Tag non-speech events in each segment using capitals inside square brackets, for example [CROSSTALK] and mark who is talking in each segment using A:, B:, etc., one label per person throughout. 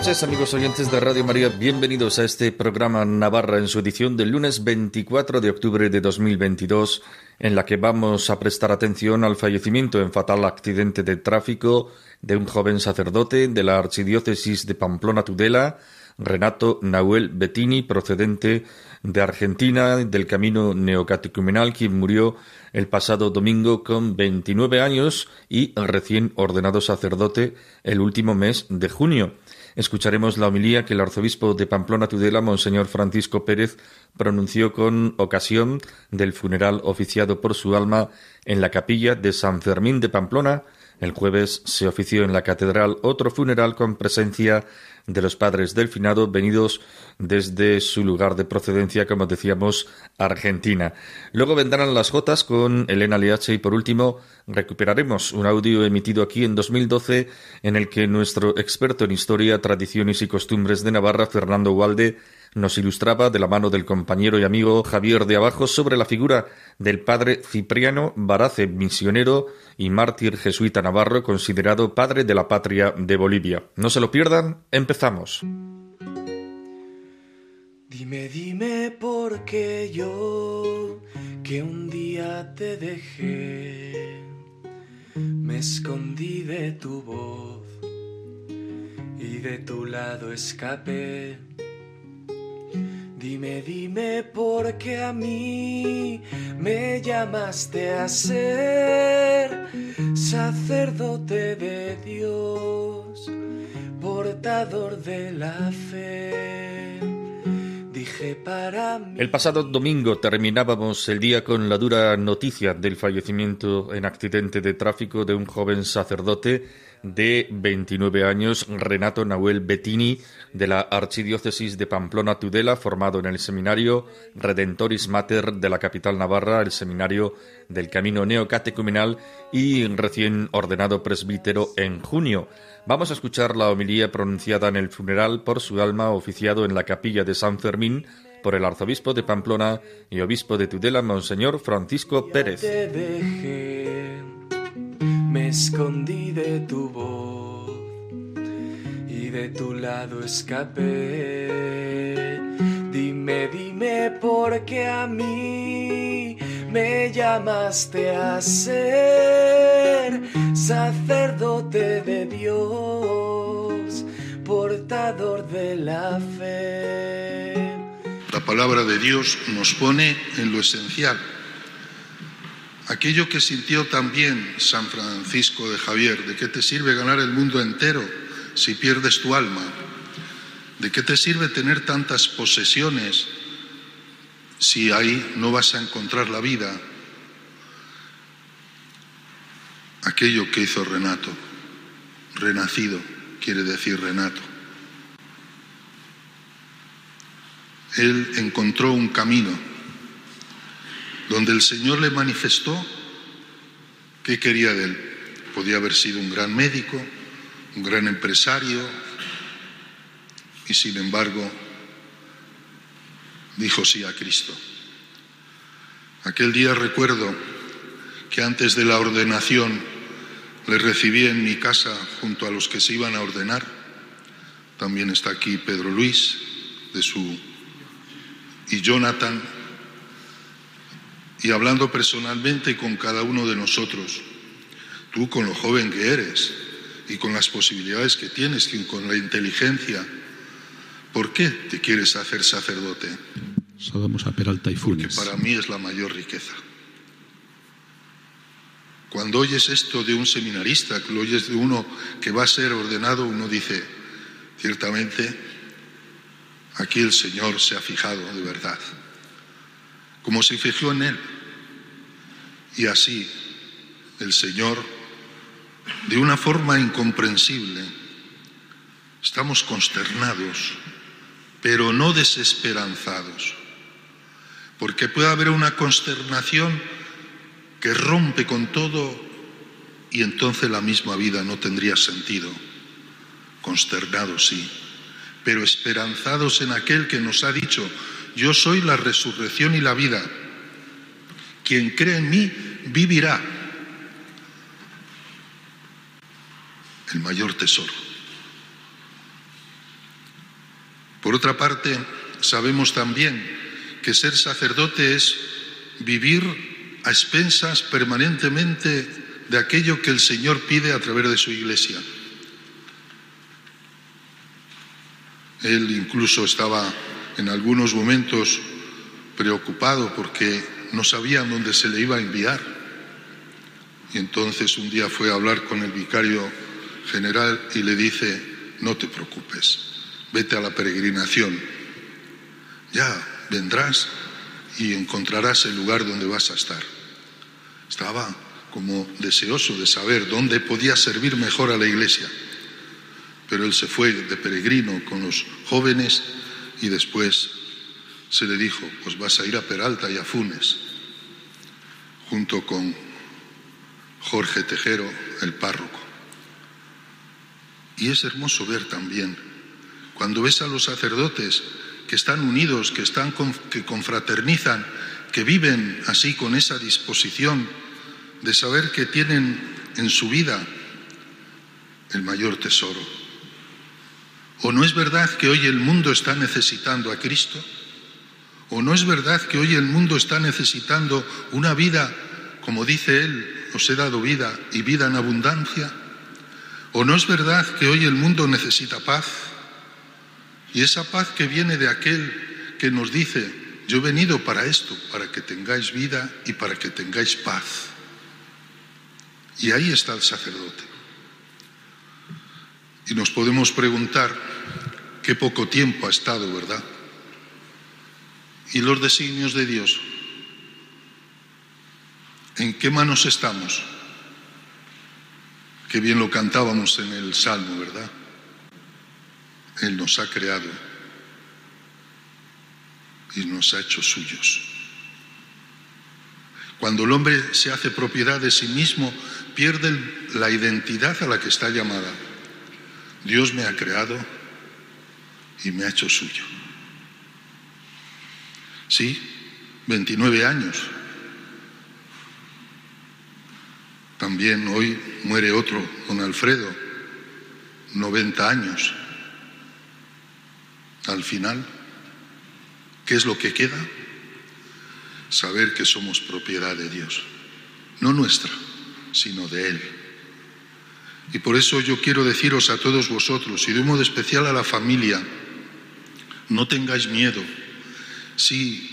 A: Noches amigos oyentes de Radio María, bienvenidos a este programa Navarra en su edición del lunes 24 de octubre de 2022, en la que vamos a prestar atención al fallecimiento en fatal accidente de tráfico de un joven sacerdote de la Archidiócesis de Pamplona Tudela, Renato Nahuel Bettini, procedente de Argentina, del camino neocatecumenal, quien murió el pasado domingo con 29 años y recién ordenado sacerdote el último mes de junio. Escucharemos la homilía que el arzobispo de Pamplona Tudela, Monseñor Francisco Pérez, pronunció con ocasión del funeral oficiado por su alma en la capilla de San Fermín de Pamplona, el jueves se ofició en la catedral otro funeral con presencia de los padres del finado venidos desde su lugar de procedencia, como decíamos, Argentina. Luego vendrán las Jotas con Elena Liache y por último recuperaremos un audio emitido aquí en 2012 en el que nuestro experto en historia, tradiciones y costumbres de Navarra, Fernando Walde, nos ilustraba de la mano del compañero y amigo Javier de Abajo sobre la figura del padre Cipriano Barace, misionero y mártir jesuita navarro, considerado padre de la patria de Bolivia. No se lo pierdan, empezamos.
B: Dime, dime por qué yo, que un día te dejé, me escondí de tu voz y de tu lado escapé Dime, dime por qué a mí me llamaste a ser sacerdote de Dios, portador de la fe.
A: El pasado domingo terminábamos el día con la dura noticia del fallecimiento en accidente de tráfico de un joven sacerdote de 29 años, Renato Nahuel Bettini, de la Archidiócesis de Pamplona Tudela, formado en el seminario Redentoris Mater de la capital navarra, el seminario del Camino Neocatecumenal y recién ordenado presbítero en junio. Vamos a escuchar la homilía pronunciada en el funeral por su alma oficiado en la capilla de San Fermín por el arzobispo de Pamplona y obispo de Tudela, Monseñor Francisco Pérez
B: me escondí de tu voz y de tu lado escapé. Dime, dime por qué a mí me llamaste a ser sacerdote de Dios, portador de la fe.
C: La palabra de Dios nos pone en lo esencial Aquello que sintió también San Francisco de Javier, ¿de qué te sirve ganar el mundo entero si pierdes tu alma? ¿De qué te sirve tener tantas posesiones si ahí no vas a encontrar la vida? Aquello que hizo Renato, renacido, quiere decir Renato. Él encontró un camino donde el Señor le manifestó qué quería de él. Podía haber sido un gran médico, un gran empresario, y sin embargo dijo sí a Cristo. Aquel día recuerdo que antes de la ordenación le recibí en mi casa junto a los que se iban a ordenar. También está aquí Pedro Luis de su y Jonathan y hablando personalmente con cada uno de nosotros, tú con lo joven que eres y con las posibilidades que tienes con la inteligencia, ¿por qué te quieres hacer sacerdote?
D: Saludamos a Peralta y Funes.
C: Porque para mí es la mayor riqueza. Cuando oyes esto de un seminarista, que lo oyes de uno que va a ser ordenado, uno dice, ciertamente, aquí el Señor se ha fijado de verdad como se fijó en él. Y así el Señor, de una forma incomprensible, estamos consternados, pero no desesperanzados, porque puede haber una consternación que rompe con todo y entonces la misma vida no tendría sentido. consternados sí, pero esperanzados en aquel que nos ha dicho, yo soy la resurrección y la vida. Quien cree en mí vivirá. El mayor tesoro. Por otra parte, sabemos también que ser sacerdote es vivir a expensas permanentemente de aquello que el Señor pide a través de su iglesia. Él incluso estaba en algunos momentos preocupado porque no sabían dónde se le iba a enviar. Y entonces un día fue a hablar con el vicario general y le dice, no te preocupes, vete a la peregrinación, ya vendrás y encontrarás el lugar donde vas a estar. Estaba como deseoso de saber dónde podía servir mejor a la iglesia pero él se fue de peregrino con los jóvenes y después se le dijo, pues vas a ir a Peralta y a Funes, junto con Jorge Tejero, el párroco. Y es hermoso ver también, cuando ves a los sacerdotes que están unidos, que, están, que confraternizan, que viven así con esa disposición de saber que tienen en su vida el mayor tesoro, ¿O no es verdad que hoy el mundo está necesitando a Cristo? ¿O no es verdad que hoy el mundo está necesitando una vida, como dice Él, os he dado vida y vida en abundancia? ¿O no es verdad que hoy el mundo necesita paz? Y esa paz que viene de aquel que nos dice, yo he venido para esto, para que tengáis vida y para que tengáis paz. Y ahí está el sacerdote. Y nos podemos preguntar qué poco tiempo ha estado, ¿verdad? ¿Y los designios de Dios? ¿En qué manos estamos? Qué bien lo cantábamos en el Salmo, ¿verdad? Él nos ha creado y nos ha hecho suyos. Cuando el hombre se hace propiedad de sí mismo, pierde la identidad a la que está llamada. Dios me ha creado y me ha hecho suyo. Sí, 29 años. También hoy muere otro, don Alfredo, 90 años. Al final, ¿qué es lo que queda? Saber que somos propiedad de Dios, no nuestra, sino de Él. Y por eso yo quiero deciros a todos vosotros, y de un modo especial a la familia, no tengáis miedo. Sí,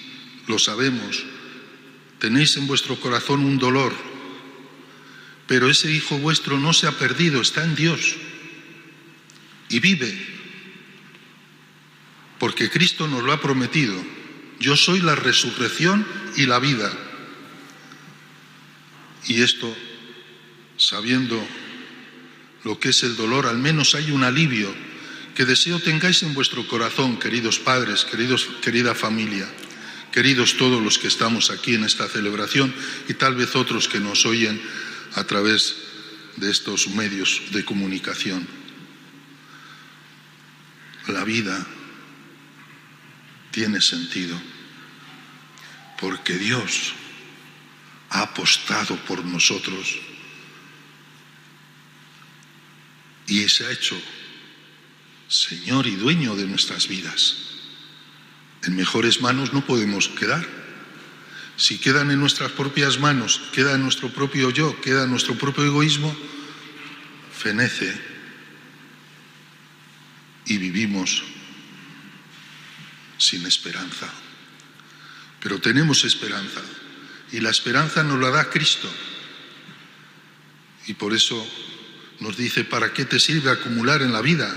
C: lo sabemos, tenéis en vuestro corazón un dolor, pero ese hijo vuestro no se ha perdido, está en Dios y vive, porque Cristo nos lo ha prometido. Yo soy la resurrección y la vida. Y esto, sabiendo lo que es el dolor, al menos hay un alivio que deseo tengáis en vuestro corazón, queridos padres, queridos, querida familia, queridos todos los que estamos aquí en esta celebración y tal vez otros que nos oyen a través de estos medios de comunicación. La vida tiene sentido porque Dios ha apostado por nosotros y se ha hecho Señor y dueño de nuestras vidas. En mejores manos no podemos quedar. Si quedan en nuestras propias manos, queda en nuestro propio yo, queda en nuestro propio egoísmo, fenece y vivimos sin esperanza. Pero tenemos esperanza y la esperanza nos la da Cristo. Y por eso nos dice, ¿para qué te sirve acumular en la vida?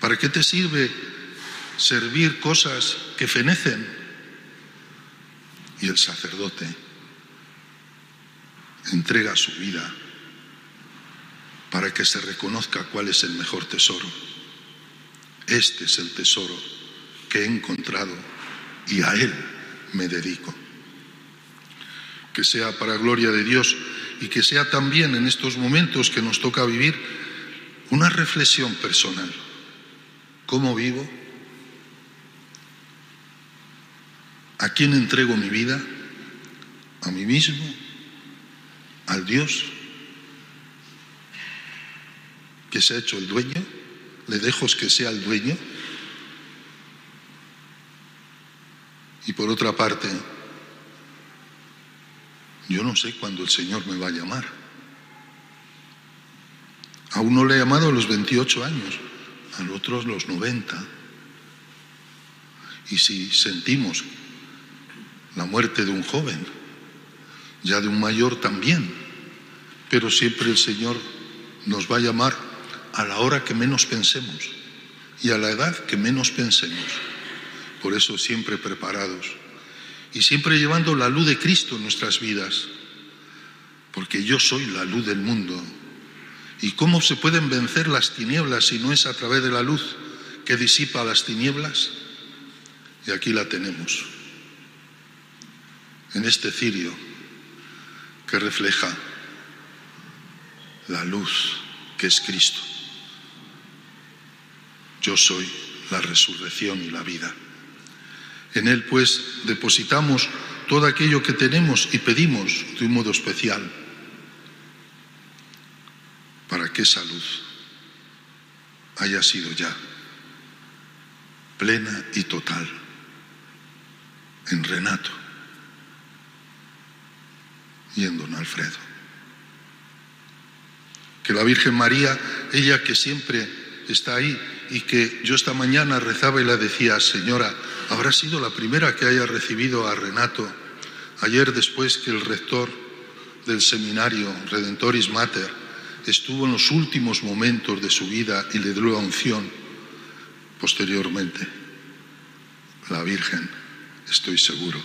C: ¿Para qué te sirve servir cosas que fenecen? Y el sacerdote entrega su vida para que se reconozca cuál es el mejor tesoro. Este es el tesoro que he encontrado y a él me dedico. Que sea para gloria de Dios y que sea también en estos momentos que nos toca vivir Una reflexión personal. ¿Cómo vivo? ¿A quién entrego mi vida? ¿A mí mismo? ¿Al Dios que se ha hecho el dueño? ¿Le dejo que sea el dueño? Y por otra parte, yo no sé cuándo el Señor me va a llamar. A uno le ha llamado a los 28 años, al otro los 90. Y si sentimos la muerte de un joven, ya de un mayor también, pero siempre el Señor nos va a llamar a la hora que menos pensemos y a la edad que menos pensemos. Por eso siempre preparados y siempre llevando la luz de Cristo en nuestras vidas, porque yo soy la luz del mundo. ¿Y cómo se pueden vencer las tinieblas si no es a través de la luz que disipa las tinieblas? Y aquí la tenemos en este cirio que refleja la luz que es Cristo. Yo soy la resurrección y la vida. En Él pues depositamos todo aquello que tenemos y pedimos de un modo especial para que esa luz haya sido ya plena y total en Renato y en don Alfredo. Que la Virgen María, ella que siempre está ahí y que yo esta mañana rezaba y la decía, Señora, habrá sido la primera que haya recibido a Renato ayer después que el rector del seminario Redentoris Mater estuvo en los últimos momentos de su vida y le dio la unción posteriormente. La Virgen, estoy seguro,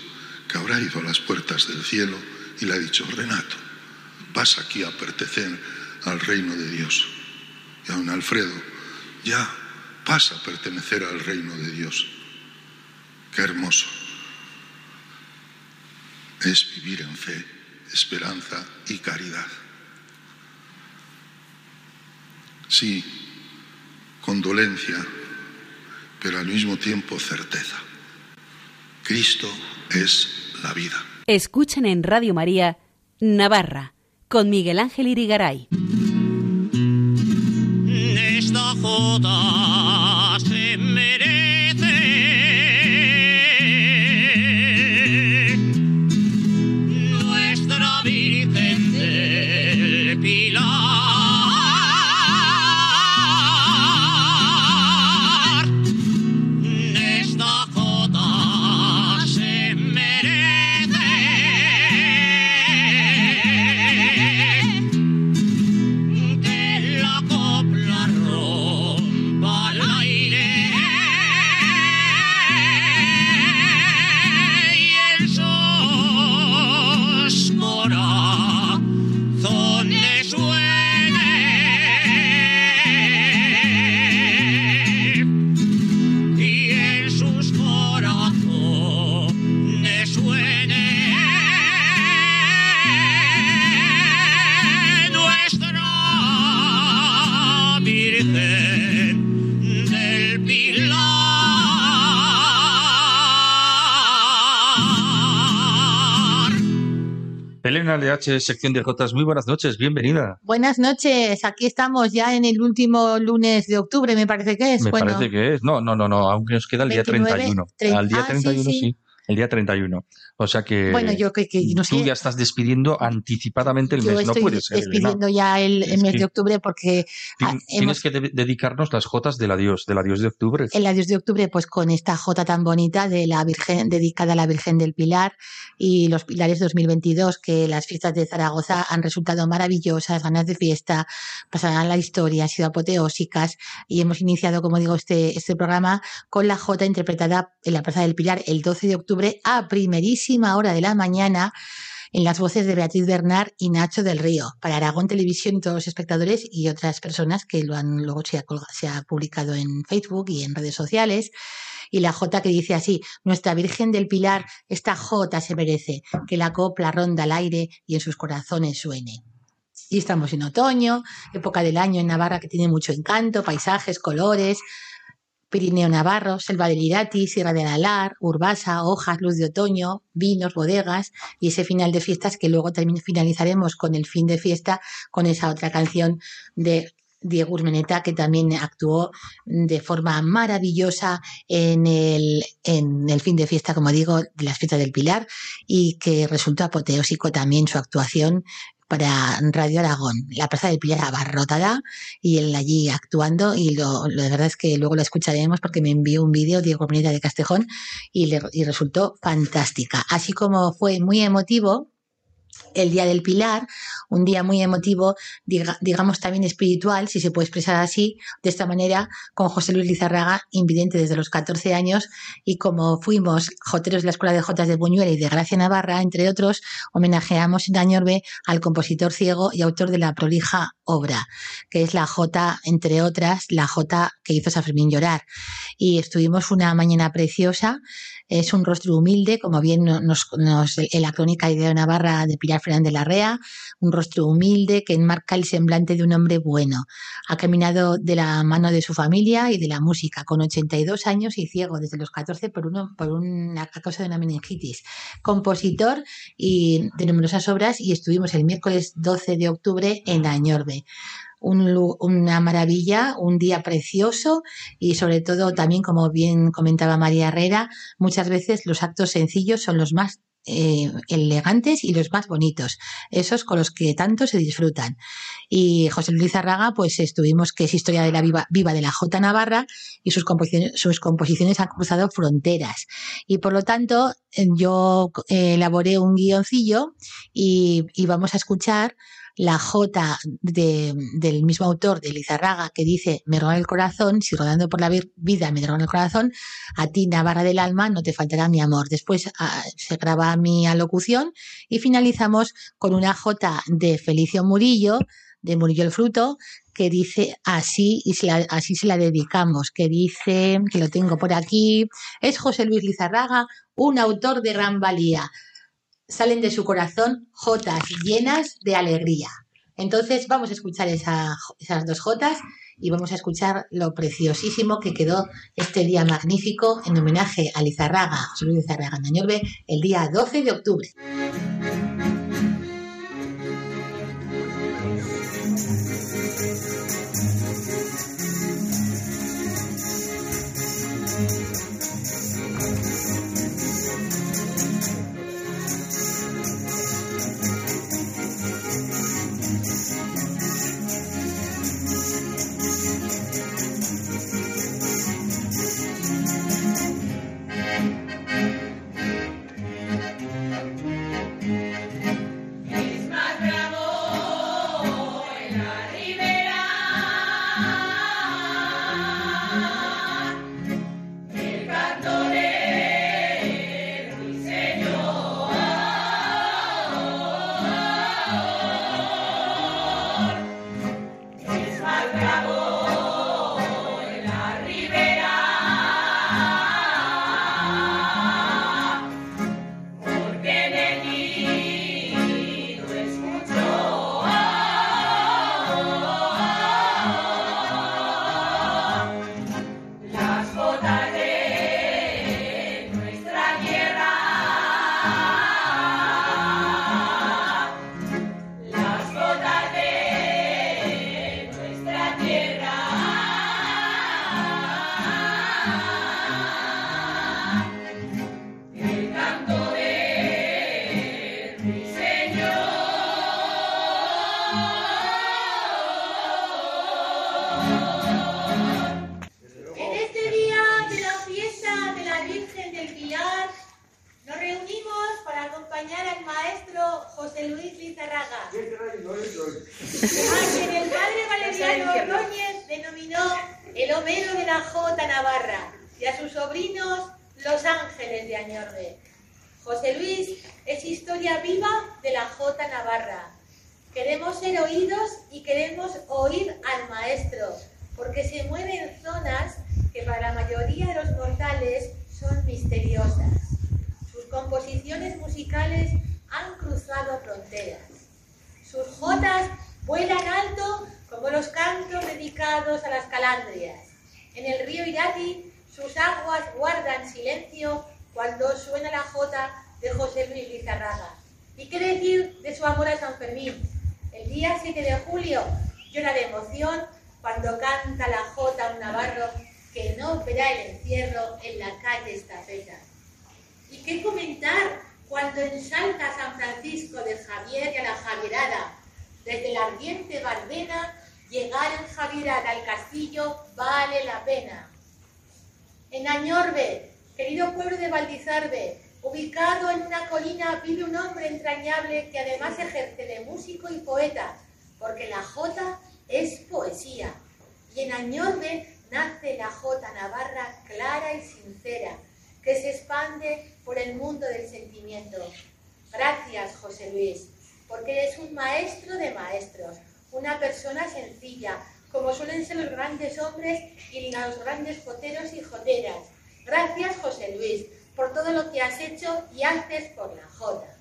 C: que habrá ido a las puertas del cielo y le ha dicho, Renato, vas aquí a pertenecer al reino de Dios. Y a don Alfredo, ya pasa a pertenecer al reino de Dios. Qué hermoso es vivir en fe, esperanza y caridad. Sí, condolencia, pero al mismo tiempo certeza. Cristo es la vida.
E: Escuchen en Radio María Navarra con Miguel Ángel Irigaray.
A: Elena LH, sección de Jotas, muy buenas noches, bienvenida.
F: Buenas noches, aquí estamos ya en el último lunes de octubre, me parece que es.
A: Me
F: bueno,
A: parece que es. No, no, no, no, aunque nos queda el día
F: 29,
A: 31.
F: tre-
A: Al día
F: ah, sí,
A: 31 sí,
F: sí.
A: el día 31. O sea que
F: bueno, yo que, que no sé.
A: tú ya estás despidiendo anticipadamente el
F: yo
A: mes, no
F: estoy
A: puede ser. Elena.
F: despidiendo ya el, el
A: Es
F: mes de octubre porque ah,
A: Tienes que de- dedicarnos las Jotas del adiós, del adiós de octubre.
F: el adiós de octubre, pues con esta jota tan bonita de la Virgen, dedicada a la Virgen del Pilar y los Pilares 2022, que las fiestas de Zaragoza han resultado maravillosas, ganas de fiesta, pasarán la historia, han sido apoteósicas y hemos iniciado, como digo, este, este programa con la jota interpretada en la Plaza del Pilar el 12 de octubre a primerísima hora de la mañana en las voces de Beatriz Bernard y Nacho del Río, para Aragón Televisión y todos los espectadores y otras personas que lo han luego se ha, se ha publicado en Facebook y en redes sociales. Y la J que dice así, nuestra Virgen del Pilar, esta J se merece, que la copla ronda al aire y en sus corazones suene. Y estamos en otoño, época del año en Navarra que tiene mucho encanto, paisajes, colores, Pirineo Navarro, Selva del Irati, Sierra del Alar, Urbasa, hojas, luz de otoño, vinos, bodegas. Y ese final de fiestas que luego también finalizaremos con el fin de fiesta con esa otra canción de Diego Urmeneta, que también actuó de forma maravillosa en el, en el fin de fiesta, como digo, de las fiestas del Pilar, y que resultó apoteósico también su actuación para Radio Aragón. La Plaza del Pilar abarrotada y él allí actuando y lo, lo de verdad es que luego la escucharemos porque me envió un vídeo Diego Urmeneta de Castejón y, le, y resultó fantástica. Así como fue muy emotivo, el Día del Pilar, un día muy emotivo, diga, digamos también espiritual, si se puede expresar así, de esta manera, con José Luis Lizarraga, invidente desde los 14 años, y como fuimos joteros de la Escuela de Jotas de Buñuel y de Gracia Navarra, entre otros, homenajeamos en Añorbe al compositor ciego y autor de la prolija obra, que es la Jota, entre otras, la Jota que hizo San Fermín llorar. Y estuvimos una mañana preciosa, es un rostro humilde, como bien nos, nos en la crónica de Navarra de Pilar Fernández Larrea, un rostro humilde que enmarca el semblante de un hombre bueno. Ha caminado de la mano de su familia y de la música, con 82 años y ciego desde los 14 por, uno, por una a causa de una meningitis. Compositor y de numerosas obras y estuvimos el miércoles 12 de octubre en Añorbe un, una maravilla, un día precioso y sobre todo también, como bien comentaba María Herrera, muchas veces los actos sencillos son los más eh, elegantes y los más bonitos, esos con los que tanto se disfrutan. Y José Luis Arraga, pues estuvimos que es historia de la viva, viva de la J Navarra y sus composiciones, sus composiciones han cruzado fronteras. Y por lo tanto, yo eh, elaboré un guioncillo y, y vamos a escuchar la J de, del mismo autor de Lizarraga que dice, me roba el corazón, si rodando por la vida me roba el corazón, a ti Navarra del alma no te faltará mi amor. Después a, se graba mi alocución y finalizamos con una J de Felicio Murillo, de Murillo el Fruto, que dice así y así se la dedicamos, que dice, que lo tengo por aquí, es José Luis Lizarraga, un autor de gran valía salen de su corazón jotas llenas de alegría. Entonces vamos a escuchar esa, esas dos jotas y vamos a escuchar lo preciosísimo que quedó este día magnífico en homenaje a Lizarraga, José Luis Lizarraga Nañorbe, el día 12 de octubre.
G: Jota es poesía. Y en Añorbe nace la jota navarra clara y sincera, que se expande por el mundo del sentimiento. Gracias, José Luis, porque eres un maestro de maestros, una persona sencilla, como suelen ser los grandes hombres y los grandes joteros y joteras. Gracias, José Luis, por todo lo que has hecho y haces por la jota.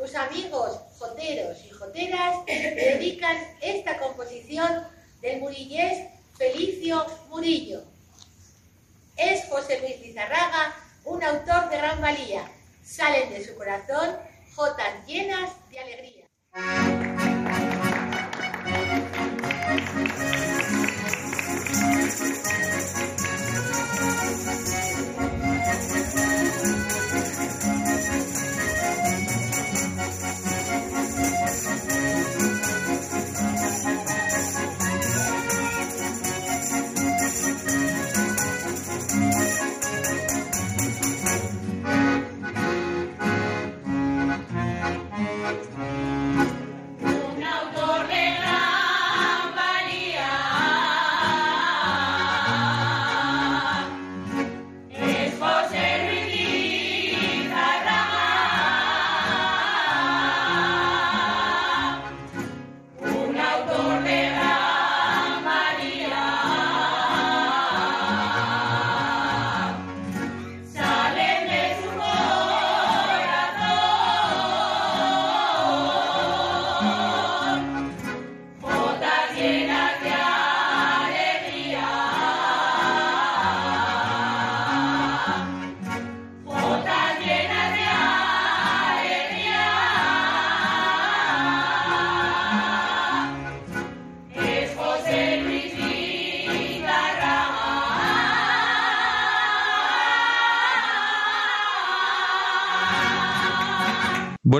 G: Tus amigos joteros y joteras dedican esta composición del murillés Felicio Murillo. Es José Luis Lizarraga un autor de gran valía. Salen de su corazón jotas llenas de alegría.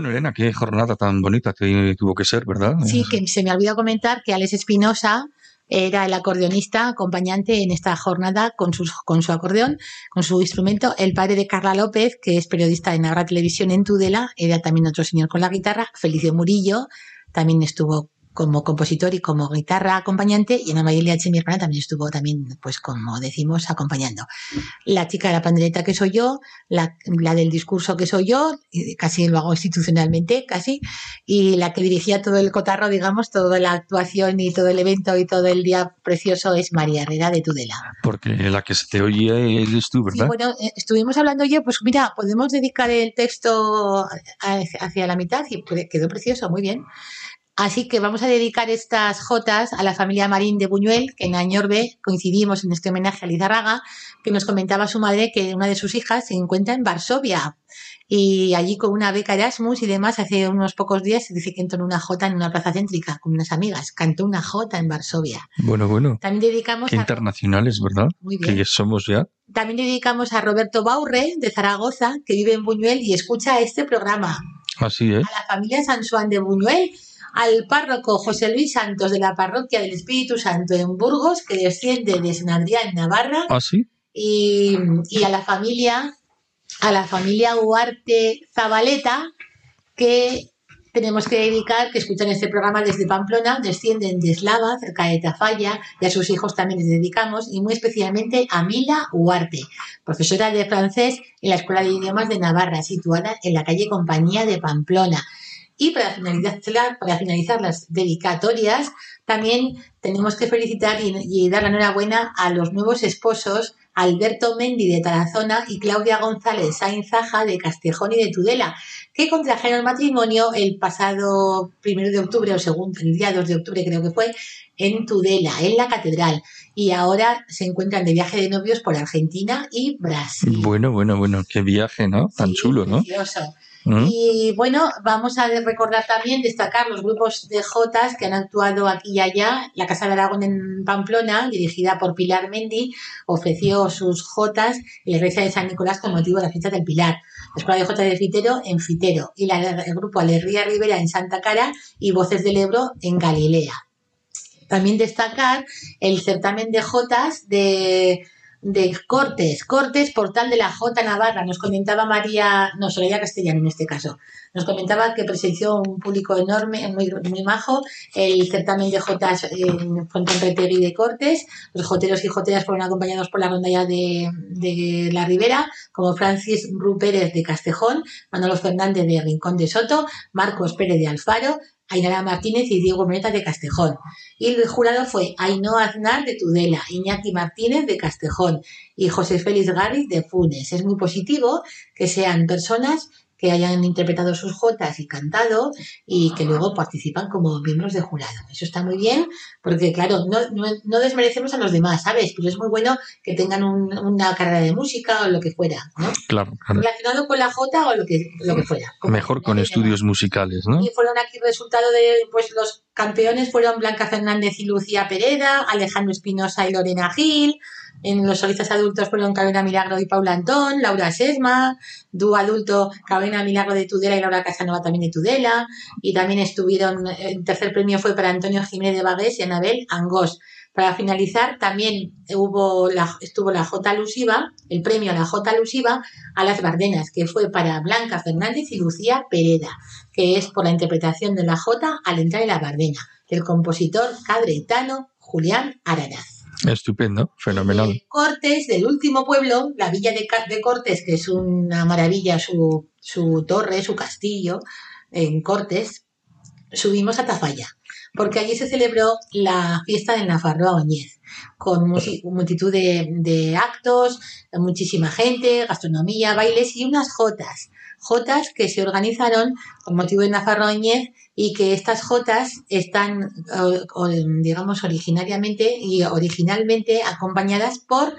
A: Bueno, Elena, qué jornada tan bonita que tuvo que ser, ¿verdad?
F: Sí, que se me olvidó comentar que Alex Espinosa era el acordeonista acompañante en esta jornada con, sus, con su acordeón, con su instrumento. El padre de Carla López, que es periodista en Agra Televisión en Tudela, era también otro señor con la guitarra. Felicio Murillo también estuvo como compositor y como guitarra acompañante y Ana María H, mi hermana, también estuvo también, pues como decimos, acompañando. La chica de la pandereta que soy yo, la, la del discurso que soy yo, casi lo hago institucionalmente, casi, y la que dirigía todo el cotarro, digamos, toda la actuación y todo el evento y todo el día precioso es María Herrera de Tudela.
A: Porque la que se te oye eres tú,
F: Sí,
A: ¿verdad?
F: bueno, eh, estuvimos hablando ya, pues mira, podemos dedicar el texto hacia la mitad y quedó precioso, muy bien. Así que vamos a dedicar estas jotas a la familia Marín de Buñuel, que en Añorbe coincidimos en este homenaje a Lizarraga, que nos comentaba su madre que una de sus hijas se encuentra en Varsovia y allí con una beca Erasmus y demás, hace unos pocos días se dice que entonó una jota en una plaza céntrica con unas amigas, cantó una jota en Varsovia.
A: Bueno, bueno.
F: También dedicamos
A: Qué
F: a
A: internacionales, ¿verdad?
F: Muy bien.
A: Que somos ya.
F: también dedicamos a Roberto Baurre, de Zaragoza, que vive en Buñuel y escucha este programa.
A: Así, ¿eh?
F: A la familia San Juan de Buñuel, al párroco José Luis Santos de la parroquia del Espíritu Santo en Burgos, que desciende de San Adrián, Navarra,
A: Así.
F: y, y a la familia, a la familia Huarte Zabaleta, que tenemos que dedicar, que escuchan este programa desde Pamplona, descienden de Eslava, cerca de Tafalla, y a sus hijos también les dedicamos, y muy especialmente a Mila Huarte, profesora de francés en la Escuela de Idiomas de Navarra, situada en la calle Compañía de Pamplona. Y para finalizar, para finalizar las dedicatorias, también tenemos que felicitar y, y dar la enhorabuena a los nuevos esposos Alberto Mendi de Tarazona y Claudia González Sainzaja de Castejón y de Tudela, que contrajeron matrimonio el pasado primero de octubre o segundo, el día 2 de octubre creo que fue, en Tudela, en la catedral. Y ahora se encuentran de viaje de novios por Argentina y Brasil.
A: Bueno, bueno, bueno, qué viaje, ¿no? Tan chulo, ¿no?
F: Precioso. Y bueno, vamos a recordar también, destacar los grupos de Jotas que han actuado aquí y allá. La Casa de Aragón en Pamplona, dirigida por Pilar Mendy, ofreció sus Jotas en la iglesia de San Nicolás con motivo de la fiesta del Pilar. La Escuela de Jotas de Fitero en Fitero y la, el grupo Alegría Rivera en Santa Cara y Voces del Ebro en Galilea. También destacar el certamen de Jotas de de Cortes, Cortes, portal de la J Navarra. Nos comentaba María, no, Soraya Castellano en este caso, nos comentaba que presenció un público enorme, muy, muy majo, el certamen de Jotas en Fontán Retegui de Cortes. Los joteros y joteras fueron acompañados por la rondalla de, de la Ribera, como Francis Ru Pérez de Castejón, Manolo Fernández de Rincón de Soto, Marcos Pérez de Alfaro, Ainara Martínez y Diego Moneta de Castejón. Y el jurado fue Ainhoa Aznar de Tudela, Iñaki Martínez de Castejón y José Félix Garri de Funes. Es muy positivo que sean personas que hayan interpretado sus jotas y cantado y que luego participan como miembros de jurado. Eso está muy bien porque, claro, no, no, no desmerecemos a los demás, ¿sabes? Pero es muy bueno que tengan un- una carrera de música o lo que fuera, ¿no?
A: Claro, claro.
F: Relacionado con la jota o lo que, lo que fuera.
A: Mejor con estudios musicales, ¿no?
F: y fueron aquí resultado de, pues los campeones fueron Blanca Fernández y Lucía Pereda, Alejandro Espinosa y Lorena Gil. En los solistas adultos fueron Carolina Milagro y Paula Antón, Laura Sesma, dúo adulto Carolina Milagro de Tudela y Laura Casanova también de Tudela. Y también estuvieron, el tercer premio fue para Antonio Jiménez de Bagués y Anabel Angós. Para finalizar, también hubo la, estuvo la J alusiva, el premio a la J alusiva a las Bardenas, que fue para Blanca Fernández y Lucía Pereda que es por la interpretación de la Jota al entrar en la Bardena, del compositor cadretano Julián Araraz.
A: Estupendo, fenomenal.
F: De Cortes, del último pueblo, la villa de, de Cortes, que es una maravilla, su, su torre, su castillo en Cortes, subimos a Tafalla, porque allí se celebró la fiesta de Nafarroa Oñez, con multitud de actos, muchísima gente, gastronomía, bailes y unas jotas. Jotas que se organizaron con motivo de Nafarroa Oñez y que estas jotas están, o- o, digamos, originariamente y originalmente acompañadas por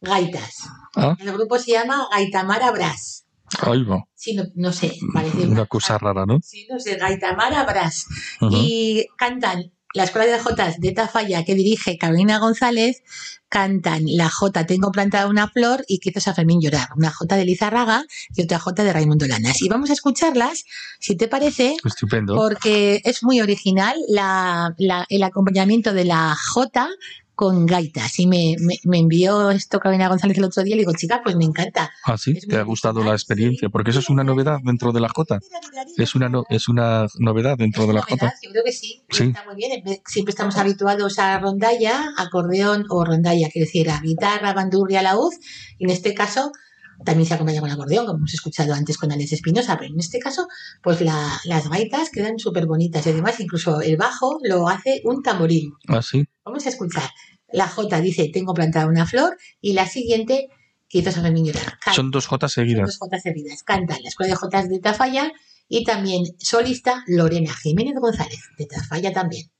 F: gaitas.
A: Ah,
F: El grupo se llama Gaitamara Brás.
A: ahí va.
F: Sí, no, no sé, parece
A: Una cosa rara, ¿no?
F: Sí, no sé, Gaitamara Brás.
A: Ujú.
F: Y cantan la Escuela de Jotas de Tafalla que dirige Carolina González, cantan la Jota Tengo plantada una flor y que hizo San Fermín llorar, una Jota de Lizarraga y otra Jota de Raimundo Lanas. Y vamos a escucharlas, si te parece,
A: Estupendo.
F: porque es muy original la, la- el acompañamiento de la Jota con gaitas. Y me, me, me envió esto Carolina González el otro día y le digo, chica, pues me encanta.
A: Ah, sí,
F: es
A: te ha gustado la experiencia, porque eso es una novedad dentro de la Jota. Es una, no- es una novedad dentro de la Jota.
F: Yo creo que sí,
A: Sí.
F: está muy bien. En vez- Siempre estamos habituados a rondalla, acordeón o rondalla, quiero decir, a guitarra, bandurria, laúd. Y en este caso también se acompaña con acordeón, como hemos escuchado antes con Alex Espinosa, pero en este caso, pues la- las gaitas quedan súper bonitas y además incluso el bajo lo hace un tamboril.
A: Ah, sí.
F: Vamos a escuchar. La J dice, tengo plantada una flor, y la siguiente, que hizo San Fermín llorar.
A: Son dos
F: Son
A: seguidas.
F: dos Jotas seguidas. Canta la Escuela de Jotas de Tafalla y también solista Lorena Jiménez González, de Tafalla también.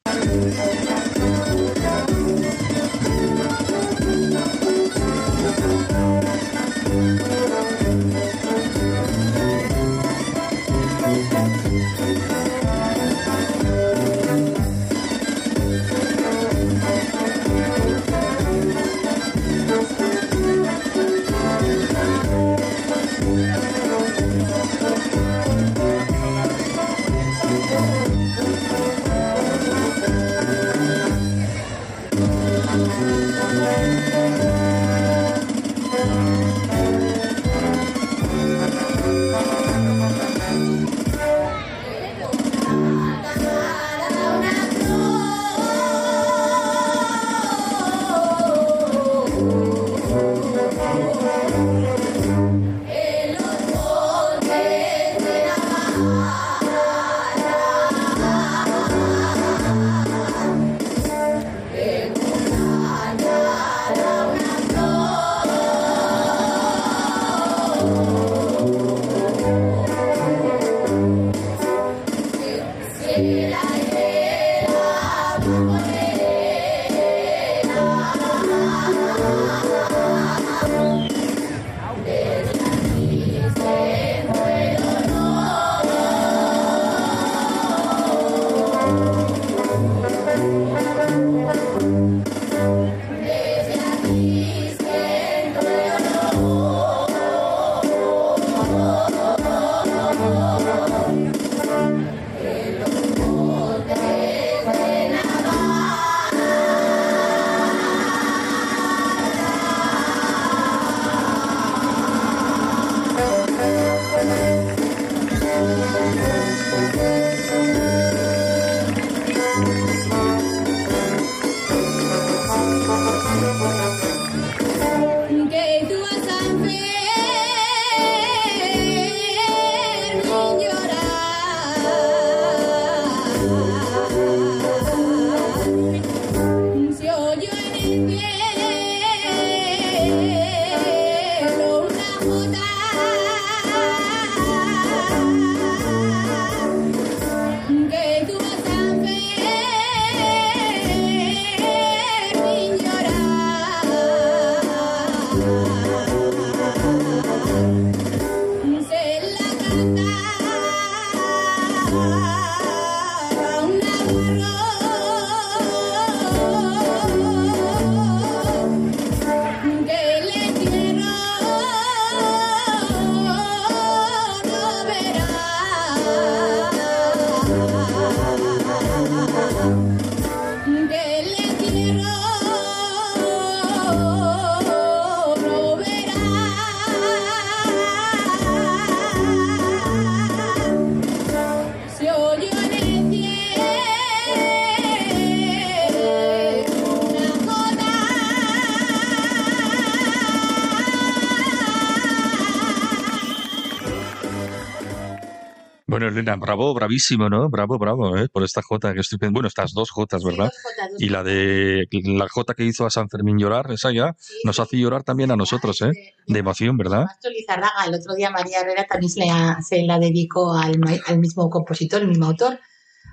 A: Elena, bravo, bravísimo, ¿no? Bravo, bravo, ¿eh? Por esta Jota que estoy pensando. Bueno, estas dos Jotas, ¿verdad?
F: Sí, dos jotas, dos
A: Y la de la Jota que hizo a San Fermín llorar, esa ya
F: Sí,
A: nos
F: sí.
A: hace llorar también a nosotros, ¿eh? De emoción, ¿verdad?
F: Lizarraga, el otro día María Herrera también se la, se la dedicó al, al mismo compositor, el mismo autor,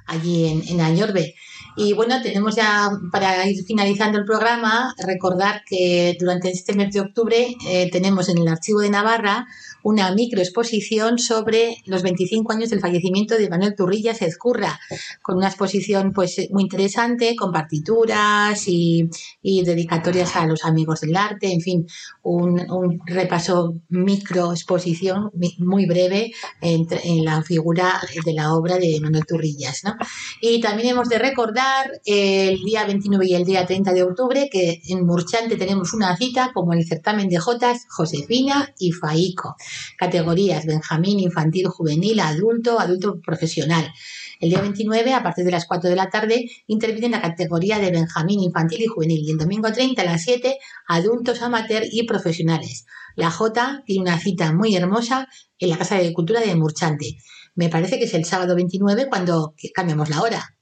F: allí en, en Añorbe. Y bueno, tenemos ya, para ir finalizando el programa, recordar que durante este mes de octubre eh, tenemos en el Archivo de Navarra una microexposición sobre los 25 años del fallecimiento de Manuel Turrillas Ezcurra, con una exposición pues muy interesante, con partituras y, y dedicatorias a los amigos del arte, en fin, un, un repaso microexposición mi- muy breve entre- en la figura de la obra de Manuel Turrillas. ¿no? Y también hemos de recordar el día 29 y el día 30 de octubre que en Murchante tenemos una cita como el certamen de Jotas Josefina y Faico. Categorías Benjamín, infantil, juvenil, adulto, adulto profesional. El día 29, a partir de las 4 de la tarde, interviene en la categoría de Benjamín, infantil y juvenil. Y el domingo 30 a las 7, adultos, amateur y profesionales. La J tiene una cita muy hermosa en la Casa de Cultura de Murchante. Me parece que es el sábado 29 cuando cambiamos la hora.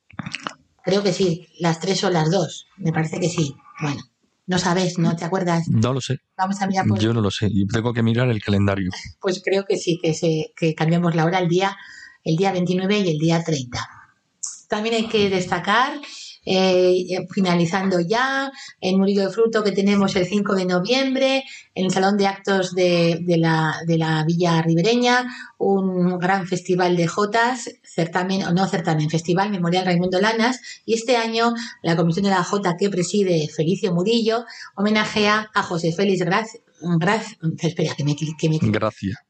F: Creo que sí, las 3 o las 2. Me parece que sí. Bueno, no sabes, ¿no te acuerdas?
A: No lo sé.
F: Vamos a mirar por...
A: Yo no lo sé. Tengo que mirar el calendario. [LAUGHS]
F: Pues creo que sí, que, se, que cambiamos la hora el día, el día 29 y el día 30. También hay que destacar, eh, finalizando ya, en Murillo de Fruto que tenemos el 5 de noviembre, en el Salón de Actos de, de la, de la Villa Ribereña, un gran festival de Jotas, certamen, o no certamen, festival Memorial Raimundo Lanas, y este año la Comisión de la Jota que preside Felicio Murillo homenajea a José Félix Graz, Graz espera, que me, que me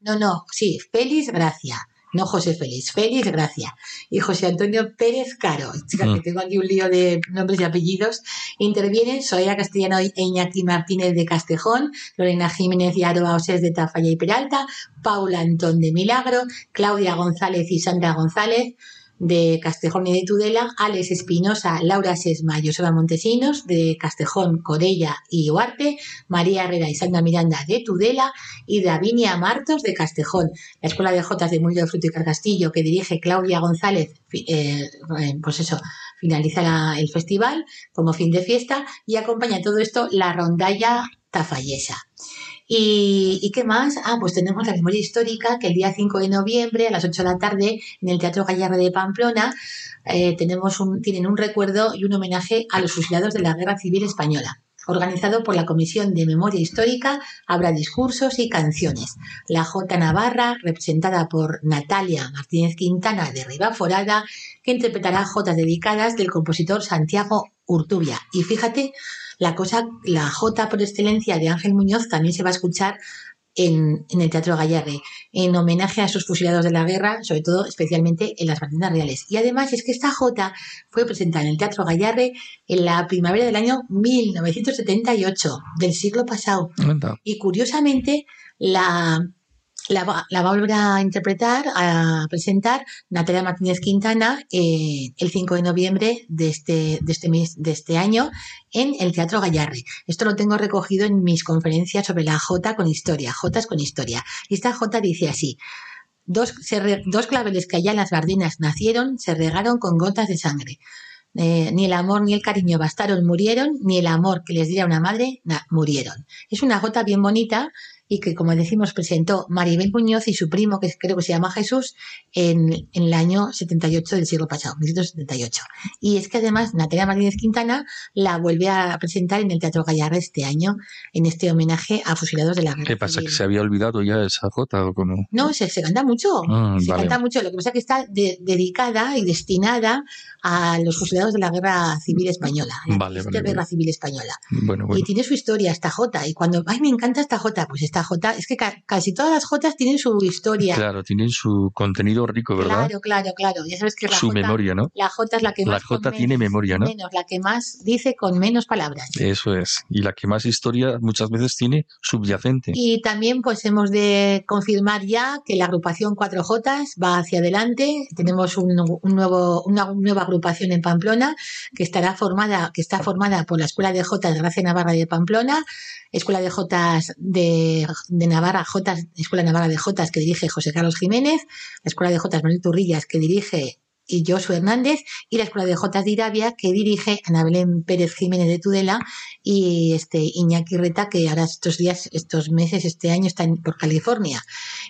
F: no, no, sí, Félix Gracia. No José Félix, Félix Gracia. Y José Antonio Pérez Caro. Chica,
A: Mm.
F: que tengo aquí un lío de nombres y apellidos. Intervienen Soea Castellano e Iñaki Martínez de Castejón, Lorena Jiménez y Aroa Osés de Tafalla y Peralta, Paula Antón de Milagro, Claudia González y Sandra González de Castejón y de Tudela, Alex Espinosa, Laura Sesma y Joseba Montesinos de Castejón, Corella y Huarte, María Herrera y Sandra Miranda de Tudela y Davinia Martos de Castejón. La Escuela de Jotas de Murillo Fruto y Carcastillo que dirige Claudia González, eh, eh, pues eso, finaliza el festival como fin de fiesta y acompaña todo esto la rondalla tafallesa. ¿Y, ¿Y qué más? Ah, pues tenemos la memoria histórica que el día 5 de noviembre a las 8 de la tarde en el Teatro Gallarre de Pamplona eh, tenemos un, tienen un recuerdo y un homenaje a los fusilados de la Guerra Civil Española. Organizado por la Comisión de Memoria Histórica, habrá discursos y canciones. La J Navarra, representada por Natalia Martínez Quintana de Ribaforada, que interpretará jotas dedicadas del compositor Santiago Urtubia. Y fíjate, la cosa, la J por excelencia de Ángel Muñoz también se va a escuchar en, en el Teatro Gallarre, en homenaje a esos fusilados de la guerra, sobre todo especialmente en las partidas reales. Y además es que esta J fue presentada en el Teatro Gallarre en la primavera del año 1978, del siglo pasado. Y curiosamente, la, la, va- a volver a interpretar, a presentar Natalia Martínez Quintana eh, el 5 de noviembre de este, de, este mes, de este año en el Teatro Gallarre. Esto lo tengo recogido en mis conferencias sobre la J con historia, Jotas con historia. Y esta J dice así. Dos, se claveles que allá en las Bardinas nacieron se regaron con gotas de sangre. Eh, ni el amor ni el cariño bastaron, murieron, ni el amor que les diera una madre, murieron. Es una gota bien bonita y que, como decimos, presentó Maribel Muñoz y su primo, que creo que se llama Jesús, en, en el año 78 del siglo pasado, 1978. Y es que además Natalia Martínez Quintana la vuelve a presentar en el Teatro Gallarre este año, en este homenaje a fusilados de la guerra.
A: ¿Qué pasa? ¿Que se había olvidado ya esa Jota o cómo?
F: No, se, se canta mucho.
A: Ah,
F: se
A: vale.
F: canta mucho. Lo que pasa es que está de- dedicada y destinada a los fusilados de la guerra civil española. la
A: Vale,
F: triste
A: vale,
F: guerra civil española.
A: Bueno,
F: Y tiene su historia esta Jota. Y cuando, ay, me encanta esta Jota, pues esta Jota, es que ca- casi todas las Jotas tienen su historia.
A: Claro, tienen su contenido rico, ¿verdad?
F: Claro, claro, claro. Ya sabes que la
A: Su
F: Jota,
A: memoria, ¿no?
F: la Jota es la que
A: La
F: más. men-
A: tiene memoria, ¿no?
F: Menos, la que más dice con menos palabras.
A: Eso es. Y la que más historia muchas veces tiene subyacente.
F: Y también pues hemos de confirmar ya que la agrupación 4J va hacia adelante. Tenemos un, un nuevo, una nueva agrupación en Pamplona que estará formada, que está formada por la Escuela de Jotas Gracia Navarra de Pamplona, Escuela de Jotas de de Navarra, Jotas, Escuela Navarra de Jotas, que dirige José Carlos Jiménez, la Escuela de Jotas Manuel Turrillas, que dirige y Josué Hernández, y la Escuela de Jotas de Irabia, que dirige Ana Belén Pérez Jiménez de Tudela y este Iñaki Reta, que ahora estos días, estos meses, este año está por California.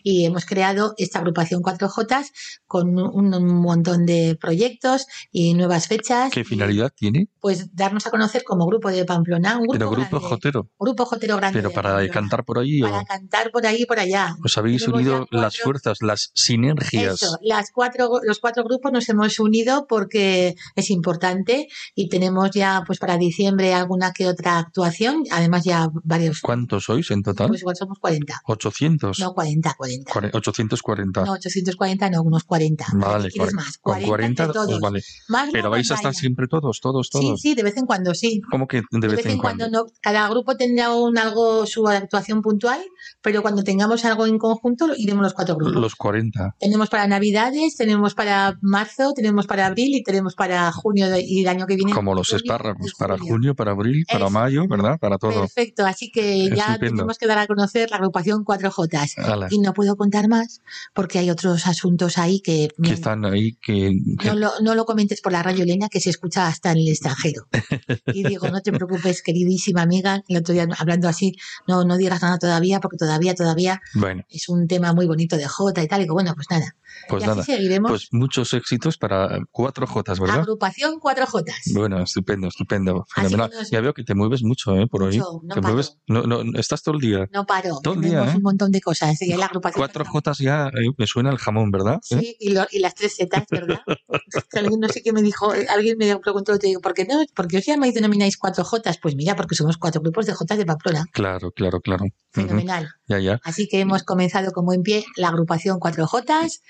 F: Y hemos creado esta agrupación 4J con un, un montón de proyectos y nuevas fechas.
G: ¿Qué finalidad tiene?
F: Pues darnos a conocer como grupo de Pamplona, un grupo,
G: Pero grupo
F: grande,
G: jotero.
F: grupo jotero grande.
G: Pero para cantar por ahí
F: Para
G: o
F: cantar por ahí y por allá.
G: os habéis
F: Tenemos
G: unido las
F: cuatro-
G: fuerzas, las sinergias.
F: Eso, las cuatro, los cuatro grupos nos hemos unido porque es importante y tenemos ya pues para diciembre alguna que otra actuación, además ya varios,
G: ¿Cuántos sois en total?
F: pues igual somos 40,
G: 800.
F: no 40, 40.
G: Cuare- 840.
F: No, 840, no, unos 40.
G: Vale,
F: Si quieres más,
G: con
F: 40,
G: 40,
F: entre todos.
G: pues vale.
F: Más
G: Pero vais a estar siempre todos, todos,
F: Sí,
G: todos.
F: sí, de vez en cuando sí.
G: ¿Cómo que de, vez, en cuando?
F: no, cada grupo tendrá un algo su actuación puntual, pero cuando tengamos algo en conjunto iremos los cuatro grupos.
G: Los 40.
F: Tenemos para Navidades, tenemos para marzo, tenemos para abril y tenemos para junio y el año que viene.
G: Como los espárragos, para junio, para abril, para
F: Eso.
G: mayo, ¿verdad? Para todo.
F: Perfecto, así que ya
G: Estupendo.
F: tenemos que dar a conocer la agrupación 4J.
G: Ala,
F: Y no puedo contar más porque hay otros asuntos ahí que,
G: que
F: me-
G: están ahí, que, que-
F: no, lo, no lo comentes por la radio Elena que se escucha hasta en el extranjero. [LAUGHS] Y digo, no te preocupes, queridísima amiga, el otro día hablando así, no, no digas nada todavía porque todavía, todavía
G: Bueno,
F: es un tema muy bonito de J y tal. Y digo, bueno, pues nada.
G: pues
F: y
G: nada.
F: así seguiremos.
G: Pues muchos éxitos para cuatro Jotas, ¿verdad?
F: Agrupación 4J.
G: Bueno, estupendo, estupendo. Fenomenal.
F: nos-
G: Ya veo que te mueves mucho, ¿eh? Por.
F: Mucho, no
G: te
F: paro.
G: mueves. No, no, estás todo el día.
F: No paro.
G: Todo el día, ¿eh?
F: un montón de cosas. Y la agrupación
G: Cuatro Jotas ya eh, me suena el jamón, ¿verdad? ¿Eh?
F: Sí, y, lo- y las tres zetas, ¿verdad? [LAUGHS] Alguien no sé qué me dijo, alguien me preguntó, te digo, ¿por qué no? ¿Por qué os llamáis denomináis cuatro Jotas? Pues mira, porque somos cuatro grupos de Jotas de Pamplona.
G: Claro, claro, claro.
F: Fenomenal.
G: Ya, ya.
F: Así que hemos comenzado con buen pie la agrupación Cuatro Jotas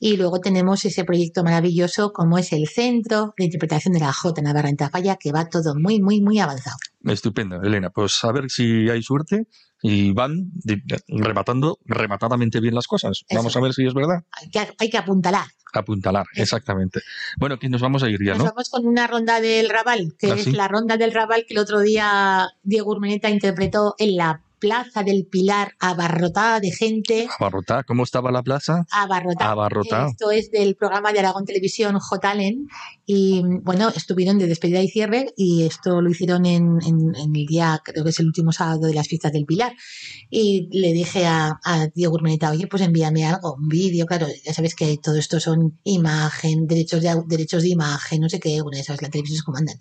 F: y luego tenemos ese proyecto maravilloso como es el Centro de Interpretación de la Jota Navarra en Tafalla, que va todo muy, muy, muy avanzado.
G: Estupendo, Elena. Pues a ver si hay suerte y van rematando rematadamente bien las cosas.
F: Eso.
G: Vamos a ver si es verdad.
F: Hay que, hay que apuntalar.
G: Apuntalar,
F: Eso.
G: exactamente. Bueno, que nos vamos a ir ya,
F: Nos
G: ¿no?
F: vamos con una ronda del Raval, que
G: ¿Ah,
F: es
G: sí?
F: la ronda del Raval que el otro día Diego Urmeneta interpretó en la Plaza del Pilar, abarrotada de gente.
G: Abarrotá, ¿cómo estaba la plaza?
F: Abarrotada.
G: Abarrotada.
F: Esto es del programa de Aragón Televisión J. Allen. Y bueno, estuvieron de despedida y cierre y esto lo hicieron en, en- en el día, creo que es el último sábado de las fiestas del Pilar. Y le dije a, a Diego Urmeneta, oye, pues envíame algo, un vídeo, claro, ya sabes que todo esto son imagen, derechos de, derechos de imagen, no sé qué, bueno, esas la televisión es como andan.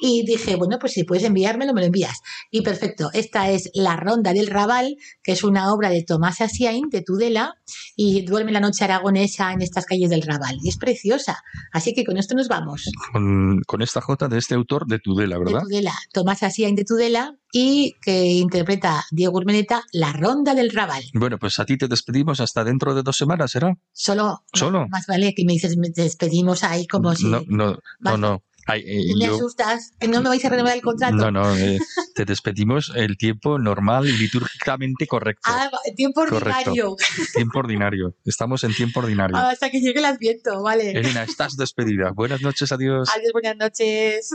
F: Y dije, bueno, pues si puedes enviármelo, me lo envías. Y perfecto, esta es La Ronda del Raval, que es una obra de Tomás Asiain, de Tudela, y duerme la noche aragonesa en estas calles del Raval. Y es preciosa. Así que con esto nos vamos.
G: Con, con esta J de este autor de Tudela,
F: De
G: ¿verdad?
F: Tudela, Tomás Asiain de Tudela, y que interpreta Diego Urmeneta, La Ronda del Raval.
G: Bueno, pues a ti te despedimos hasta dentro de dos semanas, ¿será?
F: Solo,
G: ¿Solo?
F: Más vale que me dices, me despedimos ahí como si.
G: No, no, no. Ay, eh,
F: me
G: yo-
F: asustas, que no me vais a renovar el contrato.
G: no, no, eh, te despedimos el tiempo normal y litúrgicamente correcto.
F: Ah, tiempo
G: Correcto.
F: ordinario.
G: Tiempo ordinario. Estamos en tiempo ordinario.
F: Hasta que llegue el adviento, vale.
G: Elena, estás despedida. Buenas noches, adiós.
F: Adiós, buenas noches.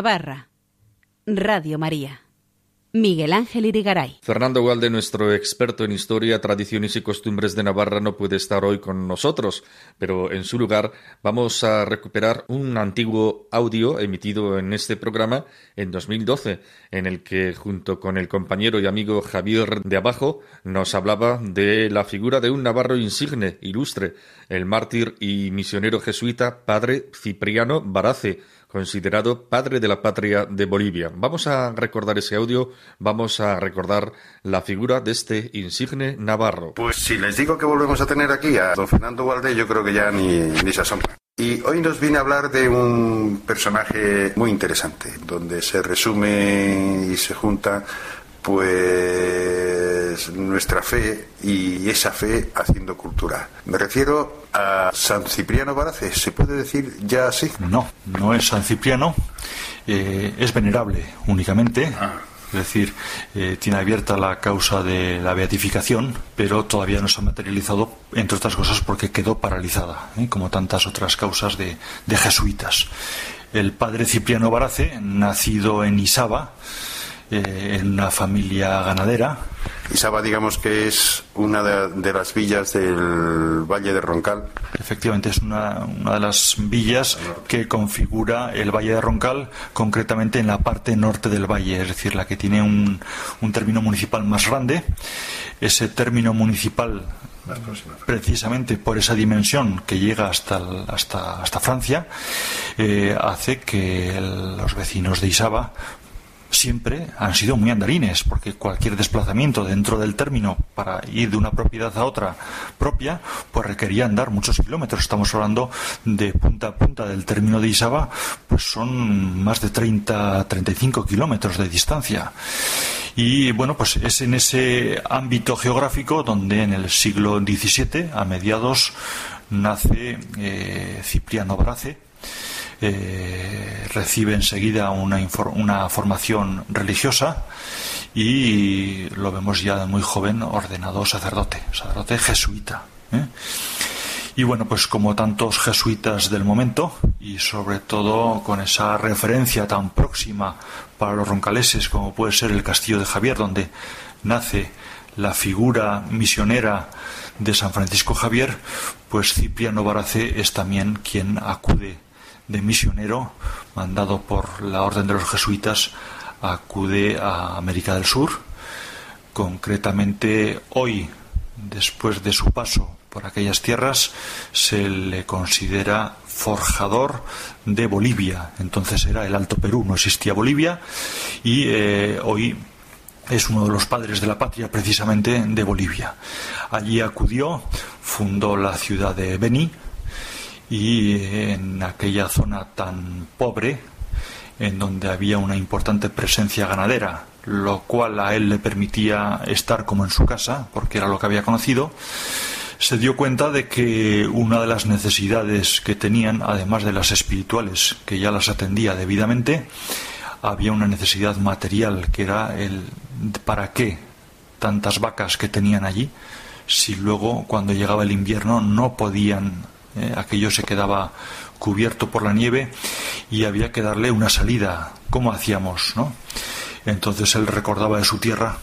E: Navarra. Radio María. Miguel Ángel Irigaray.
A: Fernando Walde, nuestro experto en historia, tradiciones y costumbres de Navarra, no puede estar hoy con nosotros, pero en su lugar vamos a recuperar un antiguo audio emitido en este programa en 2012, en el que, junto con el compañero y amigo Javier de Abajo, nos hablaba de la figura de un navarro insigne, ilustre, el mártir y misionero jesuita, padre Cipriano Barace considerado padre de la patria de Bolivia. Vamos a recordar ese audio, vamos a recordar la figura de este insigne navarro.
H: Pues si les digo que volvemos a tener aquí a don Fernando Valde, yo creo que ya ni, ni se asombra. Y hoy nos viene a hablar de un personaje muy interesante, donde se resume y se junta pues nuestra fe y esa fe haciendo cultura. Me refiero a San Cipriano Barace, ¿se puede decir ya así?
I: No, no es San Cipriano, eh, es venerable únicamente. Es decir, eh, tiene abierta la causa de la beatificación, pero todavía no se ha materializado, entre otras cosas, porque quedó paralizada, ¿eh? como tantas otras causas de, de jesuitas. El padre Cipriano Barace, nacido en Isaba, eh, en una familia ganadera.
H: Isaba, digamos que es una de, de, las villas del Valle de Roncal.
I: Efectivamente, es una, una, de las villas que configura el Valle de Roncal, concretamente en la parte norte del valle, es decir, la que tiene un, un término municipal más grande. Ese término municipal precisamente por esa dimensión que llega hasta, el, hasta, hasta Francia, eh, hace que el, los vecinos de Isaba siempre han sido muy andarines, porque cualquier desplazamiento dentro del término para ir de una propiedad a otra propia, pues requería andar muchos kilómetros. Estamos hablando de punta a punta del término de Isaba, pues son más de 30, 35 kilómetros de distancia. Y bueno, pues es en ese ámbito geográfico donde en el siglo XVII, a mediados, nace eh, Cipriano Brace, eh, recibe enseguida una, una, formación religiosa y lo vemos ya de muy joven ordenado sacerdote, sacerdote jesuita. ¿eh? Y bueno, pues como tantos jesuitas del momento, y sobre todo con esa referencia tan próxima para los roncaleses como puede ser el Castillo de Javier, donde nace la figura misionera de San Francisco Javier, pues Cipriano Barace es también quien acude de misionero mandado por la Orden de los Jesuitas acude a América del Sur. Concretamente hoy, después de su paso por aquellas tierras, se le considera forjador de Bolivia. Entonces era el Alto Perú, no existía Bolivia y eh, hoy es uno de los padres de la patria precisamente de Bolivia. Allí acudió, fundó la ciudad de Beni, y en aquella zona tan pobre, en donde había una importante presencia ganadera, lo cual a él le permitía estar como en su casa, porque era lo que había conocido, se dio cuenta de que una de las necesidades que tenían, además de las espirituales, que ya las atendía debidamente, había una necesidad material, que era el para qué tantas vacas que tenían allí, si luego cuando llegaba el invierno no podían eh, aquello se quedaba cubierto por la nieve y había que darle una salida. ¿Cómo hacíamos? ¿no? Entonces él recordaba de su tierra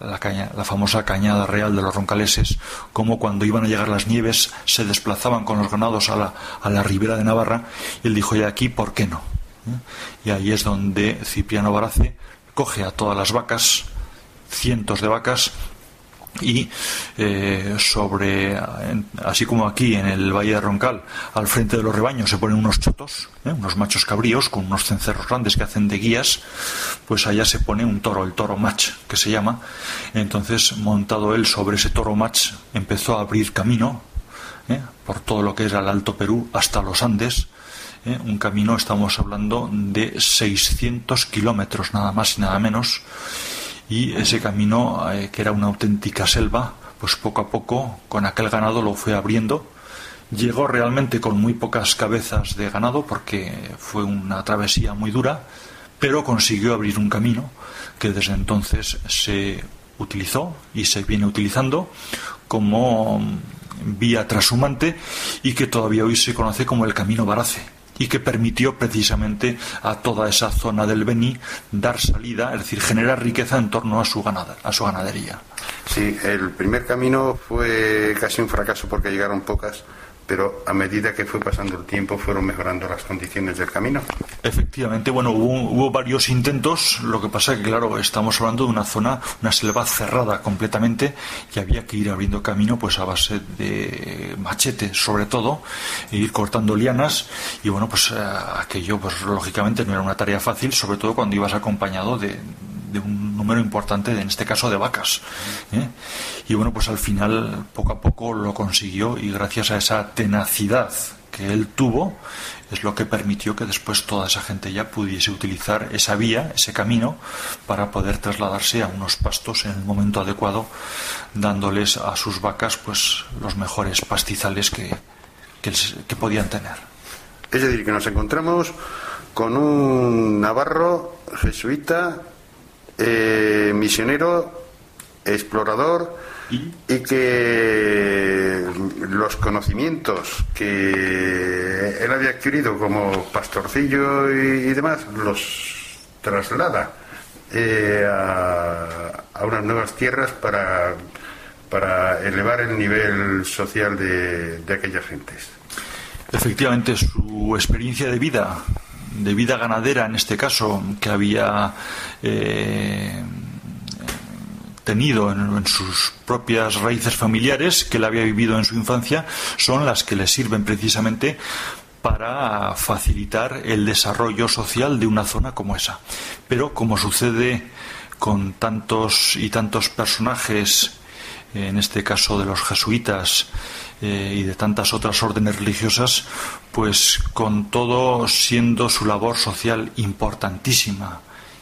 I: la, caña, la famosa cañada real de los roncaleses, como cuando iban a llegar las nieves se desplazaban con los ganados a la, a la ribera de Navarra y él dijo, ya aquí, ¿por qué no? ¿Eh? Y ahí es donde Cipriano Barace coge a todas las vacas, cientos de vacas, y eh, sobre, así como aquí en el Valle de Roncal, al frente de los rebaños se ponen unos chotos, ¿eh? unos machos cabríos con unos cencerros grandes que hacen de guías, pues allá se pone un toro, el toro match que se llama. Entonces, montado él sobre ese toro match, empezó a abrir camino ¿eh? por todo lo que era el Alto Perú hasta los Andes. Un camino, estamos hablando de 600 kilómetros, nada más y nada menos y ese camino, eh, que era una auténtica selva, pues poco a poco con aquel ganado lo fue abriendo. Llegó realmente con muy pocas cabezas de ganado porque fue una travesía muy dura, pero consiguió abrir un camino que desde entonces se utilizó y se viene utilizando como vía trashumante y que todavía hoy se conoce como el Camino Barace y que permitió precisamente a toda esa zona del Beni dar salida, es decir, generar riqueza en torno a su, ganada, a su ganadería.
H: Sí, el primer camino fue casi un fracaso porque llegaron pocas pero a medida que fue pasando el tiempo fueron mejorando las condiciones del camino.
I: Efectivamente, bueno, hubo, varios intentos, lo que pasa es que, claro, estamos hablando de una zona, una selva cerrada completamente y había que ir abriendo camino pues a base de machete, sobre todo, e ir cortando lianas y, bueno, pues eh, aquello, pues lógicamente no era una tarea fácil, sobre todo cuando ibas acompañado de, de un número importante, en este caso de vacas. ¿eh? Y bueno, pues al final poco a poco lo consiguió y gracias a esa tenacidad que él tuvo es lo que permitió que después toda esa gente ya pudiese utilizar esa vía, ese camino, para poder trasladarse a unos pastos en el momento adecuado, dándoles a sus vacas pues los mejores pastizales que, que podían tener.
H: Es decir, que nos encontramos con un navarro jesuita eh, misionero, explorador ¿Y? que los conocimientos que él había adquirido como pastorcillo y, demás los traslada eh, a, unas nuevas tierras para, para elevar el nivel social de, de aquellas gentes.
I: Efectivamente, su experiencia de vida de vida ganadera, en este caso, que había eh, tenido en, sus propias raíces familiares, que él había vivido en su infancia, son las que le sirven precisamente para facilitar el desarrollo social de una zona como esa. Pero como sucede con tantos y tantos personajes, en este caso de los jesuitas, eh, y de tantas otras órdenes religiosas, pues con todo siendo su labor social importantísima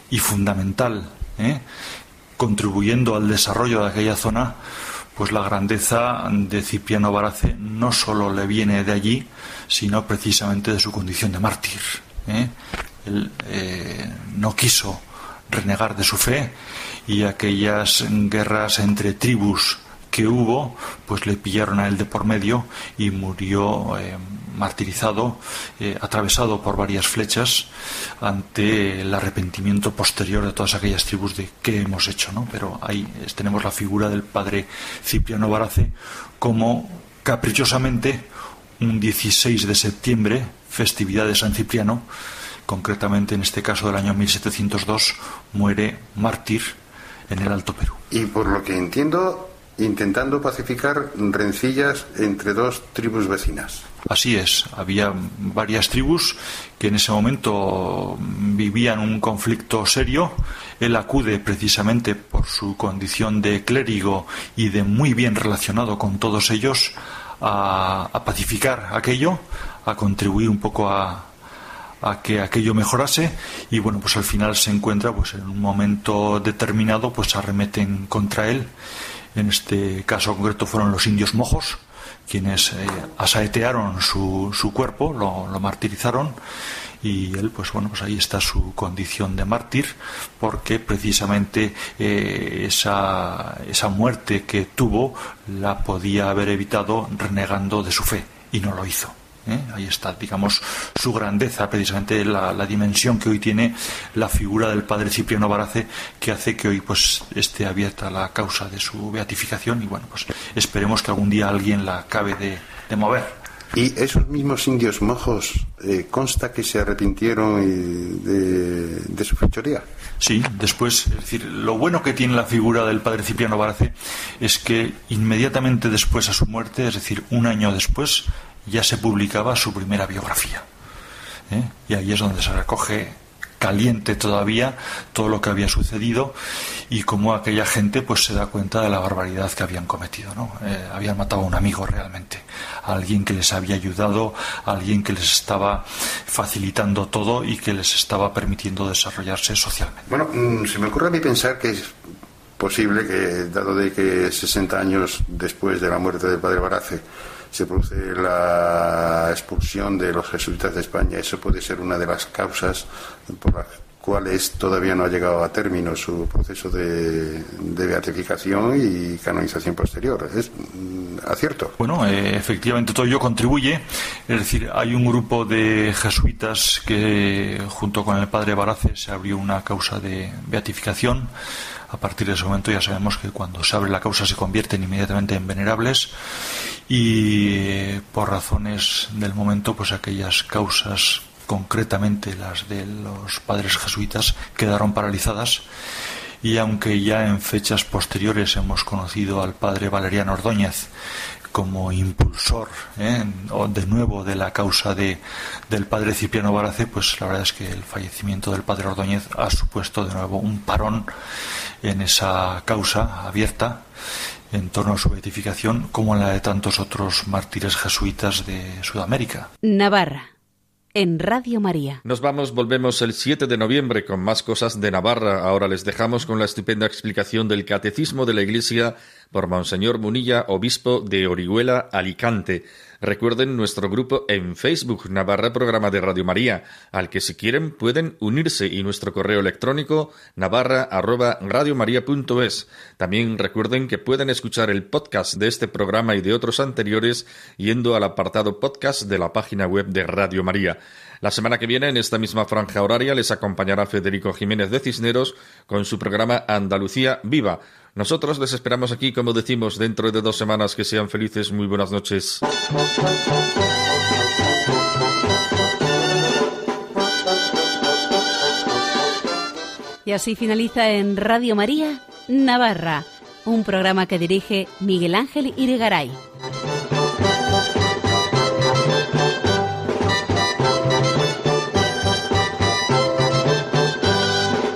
I: y fundamental, ¿eh? contribuyendo al desarrollo de aquella zona, pues la grandeza de Cipriano Barace no solo le viene de allí, sino precisamente de su condición de mártir. ¿eh? Él no quiso renegar de su fe y aquellas guerras entre tribus que hubo, pues le pillaron a él de por medio y murió eh, martirizado, eh, atravesado por varias flechas ante el arrepentimiento posterior de todas aquellas tribus de qué hemos hecho, ¿no? Pero ahí tenemos la figura del padre Cipriano Barace como caprichosamente un 16 de septiembre, festividad de San Cipriano, concretamente en este caso del año 1702, muere mártir en el Alto Perú.
H: Y por lo que entiendo, intentando pacificar rencillas entre dos tribus vecinas.
I: Así es, había varias tribus que en ese momento vivían un conflicto serio. Él acude precisamente por su condición de clérigo y de muy bien relacionado con todos ellos a, pacificar aquello, a contribuir un poco a, a que aquello mejorase y bueno pues al final se encuentra pues en un momento determinado pues arremeten contra él en este caso concreto fueron los indios mojos, quienes eh, asaetearon su, su cuerpo, lo, martirizaron y él, pues bueno, pues ahí está su condición de mártir, porque precisamente eh, esa, esa muerte que tuvo la podía haber evitado renegando de su fe y no lo hizo. ¿Eh? Ahí está, digamos, su grandeza, precisamente la, dimensión que hoy tiene la figura del padre Cipriano Barace, que hace que hoy pues esté abierta la causa de su beatificación y bueno, pues esperemos que algún día alguien la acabe de, mover.
H: Y esos mismos indios mojos, eh, consta que se arrepintieron de, de, su fechoría.
I: Sí, después, es decir, lo bueno que tiene la figura del padre Cipriano Barace es que inmediatamente después a su muerte, es decir, un año después, ya se publicaba su primera biografía. ¿eh? Y ahí es donde se recoge caliente todavía todo lo que había sucedido y cómo aquella gente pues se da cuenta de la barbaridad que habían cometido ¿no? Eh, habían matado a un amigo realmente a alguien que les había ayudado a alguien que les estaba facilitando todo y que les estaba permitiendo desarrollarse socialmente
H: bueno mm, se me ocurre a mí pensar que es posible que dado de que 60 años después de la muerte del padre Barace se produce la expulsión de los jesuitas de España. Eso puede ser una de las causas por las cuales todavía no ha llegado a término su proceso de, beatificación y canonización posterior. ¿Es mm, acierto?
I: Bueno, eh, efectivamente todo ello contribuye. Es decir, hay un grupo de jesuitas que junto con el padre Barace se abrió una causa de beatificación. A partir de ese momento ya sabemos que cuando se abre la causa se convierten inmediatamente en venerables y por razones del momento pues aquellas causas concretamente las de los padres jesuitas, quedaron paralizadas y aunque ya en fechas posteriores hemos conocido al padre Valeriano Ordóñez como impulsor ¿eh? de nuevo de la causa de, del padre Cipriano Barace, pues la verdad es que el fallecimiento del padre Ordóñez ha supuesto de nuevo un parón en esa causa abierta en torno a su beatificación, como en la de tantos otros mártires jesuitas de Sudamérica.
E: Navarra en Radio María.
A: Nos vamos, volvemos el 7 de noviembre con más cosas de Navarra. Ahora les dejamos con la estupenda explicación del Catecismo de la Iglesia por Monseñor Munilla, obispo de Orihuela, Alicante. Recuerden nuestro grupo en Facebook, Navarra Programa de Radio María, al que si quieren pueden unirse y nuestro correo electrónico navarra También recuerden que pueden escuchar el podcast de este programa y de otros anteriores yendo al apartado podcast de la página web de Radio María. La semana que viene, en esta misma franja horaria, les acompañará Federico Jiménez de Cisneros con su programa Andalucía Viva. Nosotros les esperamos aquí, como decimos, dentro de dos semanas. Que sean felices. Muy buenas noches.
E: Y así finaliza en Radio María, Navarra, un programa que dirige Miguel Ángel Irigaray.